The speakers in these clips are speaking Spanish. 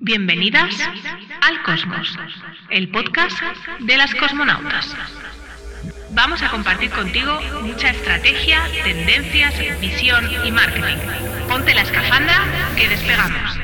Bienvenidas al Cosmos, el podcast de las cosmonautas. Vamos a compartir contigo mucha estrategia, tendencias, visión y marketing. Ponte la escafandra que despegamos.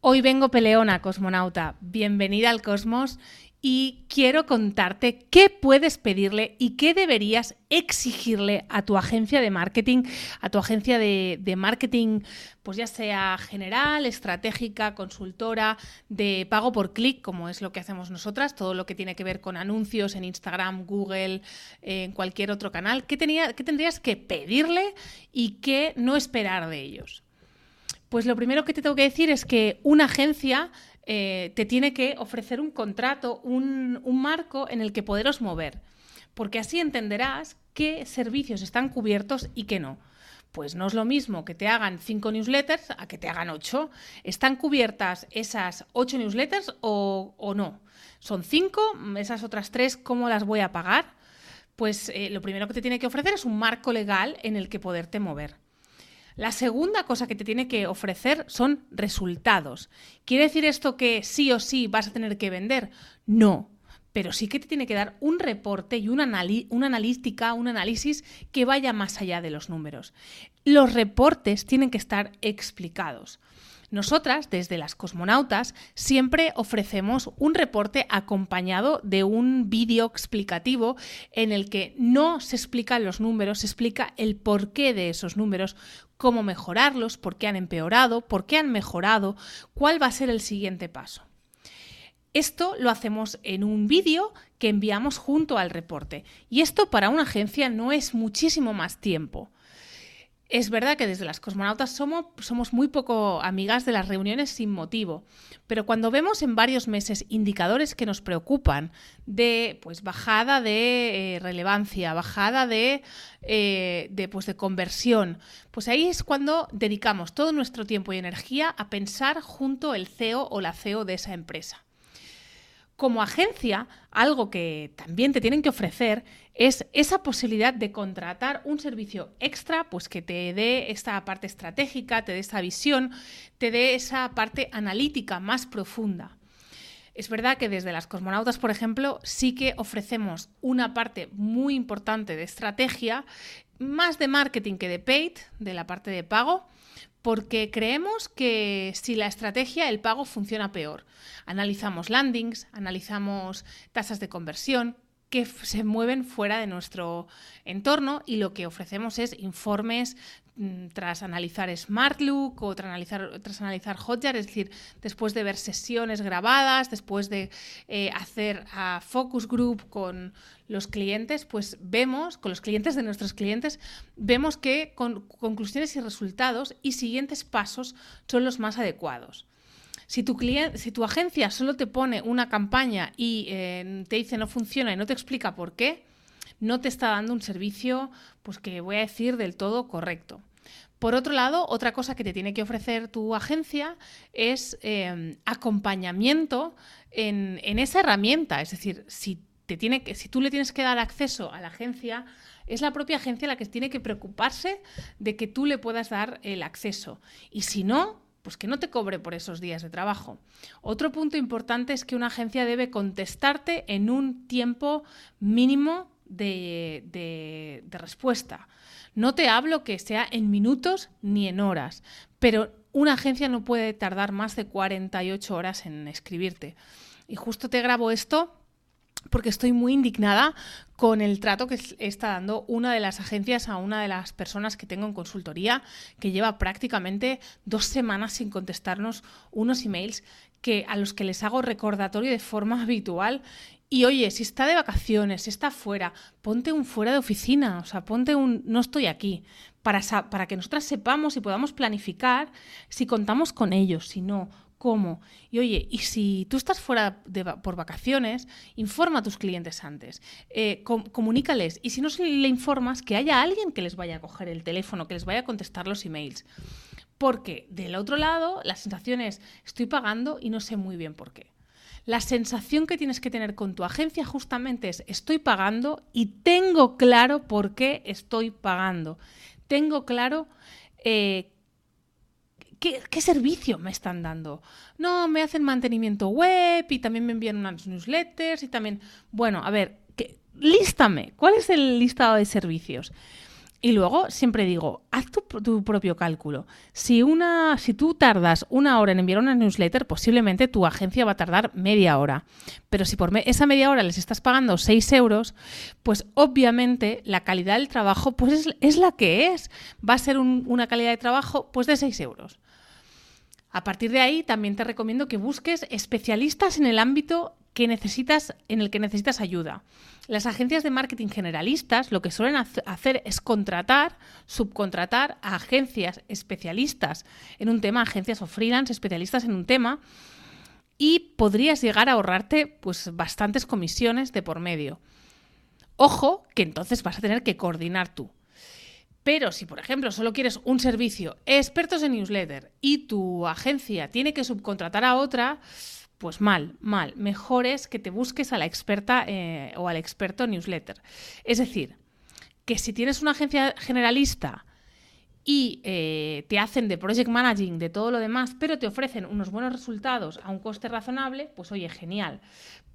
Hoy vengo peleona, cosmonauta. Bienvenida al Cosmos y quiero contarte qué puedes pedirle y qué deberías exigirle a tu agencia de marketing, a tu agencia de, marketing, pues ya sea general, estratégica, consultora, de pago por clic, como es lo que hacemos nosotras, todo lo que tiene que ver con anuncios en Instagram, Google, en cualquier otro canal, ¿qué, tenía, qué tendrías que pedirle y qué no esperar de ellos? Pues lo primero que te tengo que decir es que una agencia eh, te tiene que ofrecer un contrato, un, marco en el que poderos mover, porque así entenderás qué servicios están cubiertos y qué no. Pues no es lo mismo que te hagan cinco newsletters a que te hagan ocho. ¿Están cubiertas esas ocho newsletters o, no? ¿Son cinco? ¿Esas otras tres cómo las voy a pagar? Pues eh, lo primero que te tiene que ofrecer es un marco legal en el que poderte mover. La segunda cosa que te tiene que ofrecer son resultados. ¿Quiere decir esto que sí o sí vas a tener que vender? No, pero sí que te tiene que dar un reporte y una, una, analítica, un análisis que vaya más allá de los números. Los reportes tienen que estar explicados. Nosotras, desde las cosmonautas, siempre ofrecemos un reporte acompañado de un vídeo explicativo en el que no se explican los números, se explica el porqué de esos números, cómo mejorarlos, por qué han empeorado, por qué han mejorado, cuál va a ser el siguiente paso. Esto lo hacemos en un vídeo que enviamos junto al reporte. Y esto para una agencia no es muchísimo más tiempo. Es verdad que desde las cosmonautas somos, muy poco amigas de las reuniones sin motivo, pero cuando vemos en varios meses indicadores que nos preocupan de pues, bajada de eh, relevancia, bajada de, eh, de, pues, de conversión, pues ahí es cuando dedicamos todo nuestro tiempo y energía a pensar junto el CEO o la CEO de esa empresa. Como agencia, algo que también te tienen que ofrecer es esa posibilidad de contratar un servicio extra, pues que te dé esta parte estratégica, te dé esta visión, te dé esa parte analítica más profunda. Es verdad que desde las cosmonautas, por ejemplo, sí que ofrecemos una parte muy importante de estrategia, más de marketing que de paid, de la parte de pago, porque creemos que si la estrategia, el pago funciona peor. Analizamos landings, analizamos tasas de conversión que se mueven fuera de nuestro entorno y lo que ofrecemos es informes Mm, tras analizar SmartLook o tras analizar, tras analizar Hotjar, es decir, después de ver sesiones grabadas, después de eh, hacer focus group con los clientes, pues vemos, con los clientes de nuestros clientes, vemos que con conclusiones y resultados y siguientes pasos son los más adecuados. Si tu, cliente, si tu agencia solo te pone una campaña y eh, te dice no funciona y no te explica por qué, no te está dando un servicio, pues que voy a decir, del todo correcto. Por otro lado, otra cosa que te tiene que ofrecer tu agencia es em, acompañamiento en, esa herramienta. Es decir, si, te tiene que, si tú le tienes que dar acceso a la agencia, es la propia agencia la que tiene que preocuparse de que tú le puedas dar el acceso. Y si no, pues que no te cobre por esos días de trabajo. Otro punto importante es que una agencia debe contestarte en un tiempo mínimo de, respuesta. No te hablo que sea en minutos ni en horas, pero una agencia no puede tardar más de 48 horas en escribirte. Y justo te grabo esto porque estoy muy indignada con el trato que está dando una de las agencias a una de las personas que tengo en consultoría, que lleva prácticamente dos semanas sin contestarnos unos emails que, a los que les hago recordatorio de forma habitual. Y oye, si está de vacaciones, si está fuera, ponte un fuera de oficina, o sea, ponte un no estoy aquí, para, para que nosotras sepamos y podamos planificar si contamos con ellos, si no, cómo. Y oye, y si tú estás fuera por vacaciones, informa a tus clientes antes, eh, comunícales. Y si no le informas, que haya alguien que les vaya a coger el teléfono, que les vaya a contestar los emails. Porque del otro lado, la sensación es, estoy pagando y no sé muy bien por qué. La sensación que tienes que tener con tu agencia justamente es estoy pagando y tengo claro por qué estoy pagando. Tengo claro eh, ¿qué, ¿qué, servicio me están dando? No, me hacen mantenimiento web y también me envían unas newsletters y también... Bueno, a ver, lístame, ¿cuál es el listado de servicios? Y luego siempre digo, haz tu, propio cálculo. Si, una, si tú tardas una hora en enviar una newsletter, posiblemente tu agencia va a tardar media hora. Pero si por esa media hora les estás pagando 6 euros, pues obviamente la calidad del trabajo pues es, la que es. Va a ser una calidad de trabajo pues de 6 euros. A partir de ahí también te recomiendo que busques especialistas en el ámbito que necesitas, en el que necesitas ayuda. Las agencias de marketing generalistas lo que suelen hacer es contratar, subcontratar a agencias especialistas en un tema, agencias o freelance especialistas en un tema, y podrías llegar a ahorrarte pues bastantes comisiones de por medio. Ojo, que entonces vas a tener que coordinar tú. Pero si, por ejemplo, solo quieres un servicio expertos en newsletter y tu agencia tiene que subcontratar a otra, pues mal, mal. Mejor es que te busques a la experta eh, o al experto newsletter. Es decir, que si tienes una agencia generalista y eh, te hacen de project managing, de todo lo demás, pero te ofrecen unos buenos resultados a un coste razonable, pues oye, genial.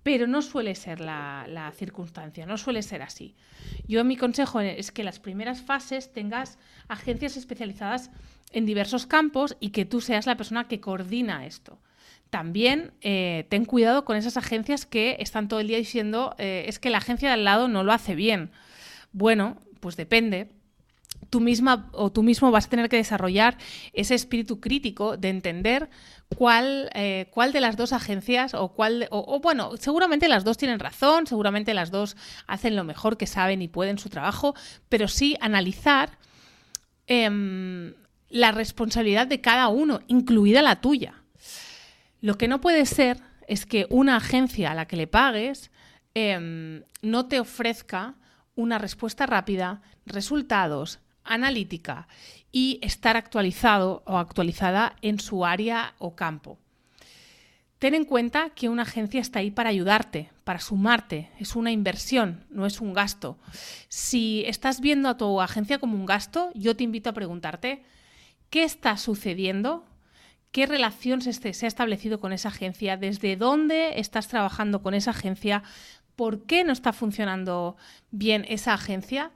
Pero no suele ser la, circunstancia, no suele ser así. Yo mi consejo es que las primeras fases tengas agencias especializadas en diversos campos y que tú seas la persona que coordina esto también eh, ten cuidado con esas agencias que están todo el día diciendo eh, es que la agencia de al lado no lo hace bien. Bueno, pues depende. Tú misma o tú mismo vas a tener que desarrollar ese espíritu crítico de entender cuál, eh, cuál de las dos agencias o cuál, o, bueno, seguramente las dos tienen razón, seguramente las dos hacen lo mejor que saben y pueden su trabajo, pero sí analizar em, la responsabilidad de cada uno, incluida la tuya. Lo que no puede ser es que una agencia a la que le pagues em, no te ofrezca una respuesta rápida, resultados, analítica y estar actualizado o actualizada en su área o campo. Ten en cuenta que una agencia está ahí para ayudarte, para sumarte, es una inversión, no es un gasto. Si estás viendo a tu agencia como un gasto, yo te invito a preguntarte, ¿qué está sucediendo qué relación se, se, ha establecido con esa agencia, desde dónde estás trabajando con esa agencia, por qué no está funcionando bien esa agencia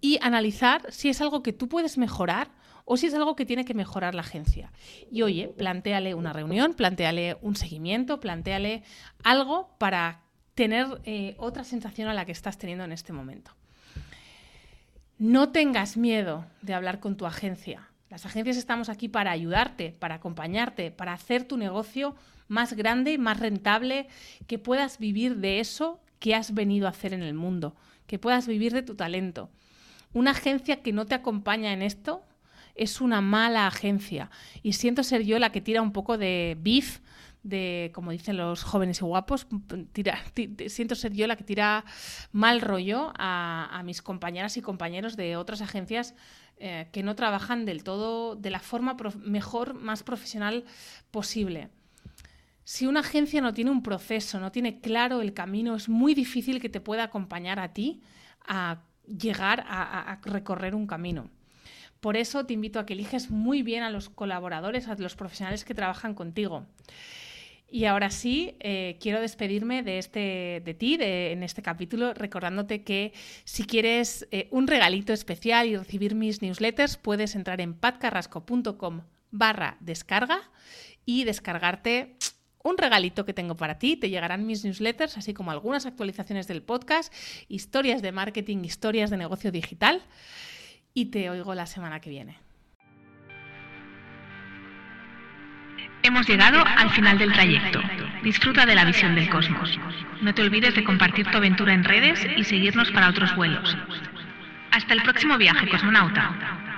y analizar si es algo que tú puedes mejorar o si es algo que tiene que mejorar la agencia. Y oye, planteale una reunión, planteale un seguimiento, planteale algo para tener eh, otra sensación a la que estás teniendo en este momento. No tengas miedo de hablar con tu agencia. Las agencias estamos aquí para ayudarte, para acompañarte, para hacer tu negocio más grande, más rentable, que puedas vivir de eso que has venido a hacer en el mundo, que puedas vivir de tu talento. Una agencia que no te acompaña en esto es una mala agencia. Y siento ser yo la que tira un poco de beef, de, como dicen los jóvenes y guapos, siento ser yo la que tira mal rollo a, a mis compañeras y compañeros de otras agencias eh, que no trabajan del todo de la forma mejor, más profesional posible. Si una agencia no tiene un proceso, no tiene claro el camino, es muy difícil que te pueda acompañar a ti a llegar a recorrer un camino. Por eso te invito a que eliges muy bien a los colaboradores, a los profesionales que trabajan contigo. Y ahora sí, eh, quiero despedirme de, este, de ti en este capítulo, recordándote que si quieres eh, un regalito especial y recibir mis newsletters, puedes entrar en patcarrasco.com barra descarga y descargarte un regalito que tengo para ti. Te llegarán mis newsletters, así como algunas actualizaciones del podcast, historias de marketing, historias de negocio digital. Y te oigo la semana que viene. Hemos llegado al final del trayecto. Disfruta de la visión del cosmos. No te olvides de compartir tu aventura en redes y seguirnos para otros vuelos. Hasta el próximo viaje, cosmonauta.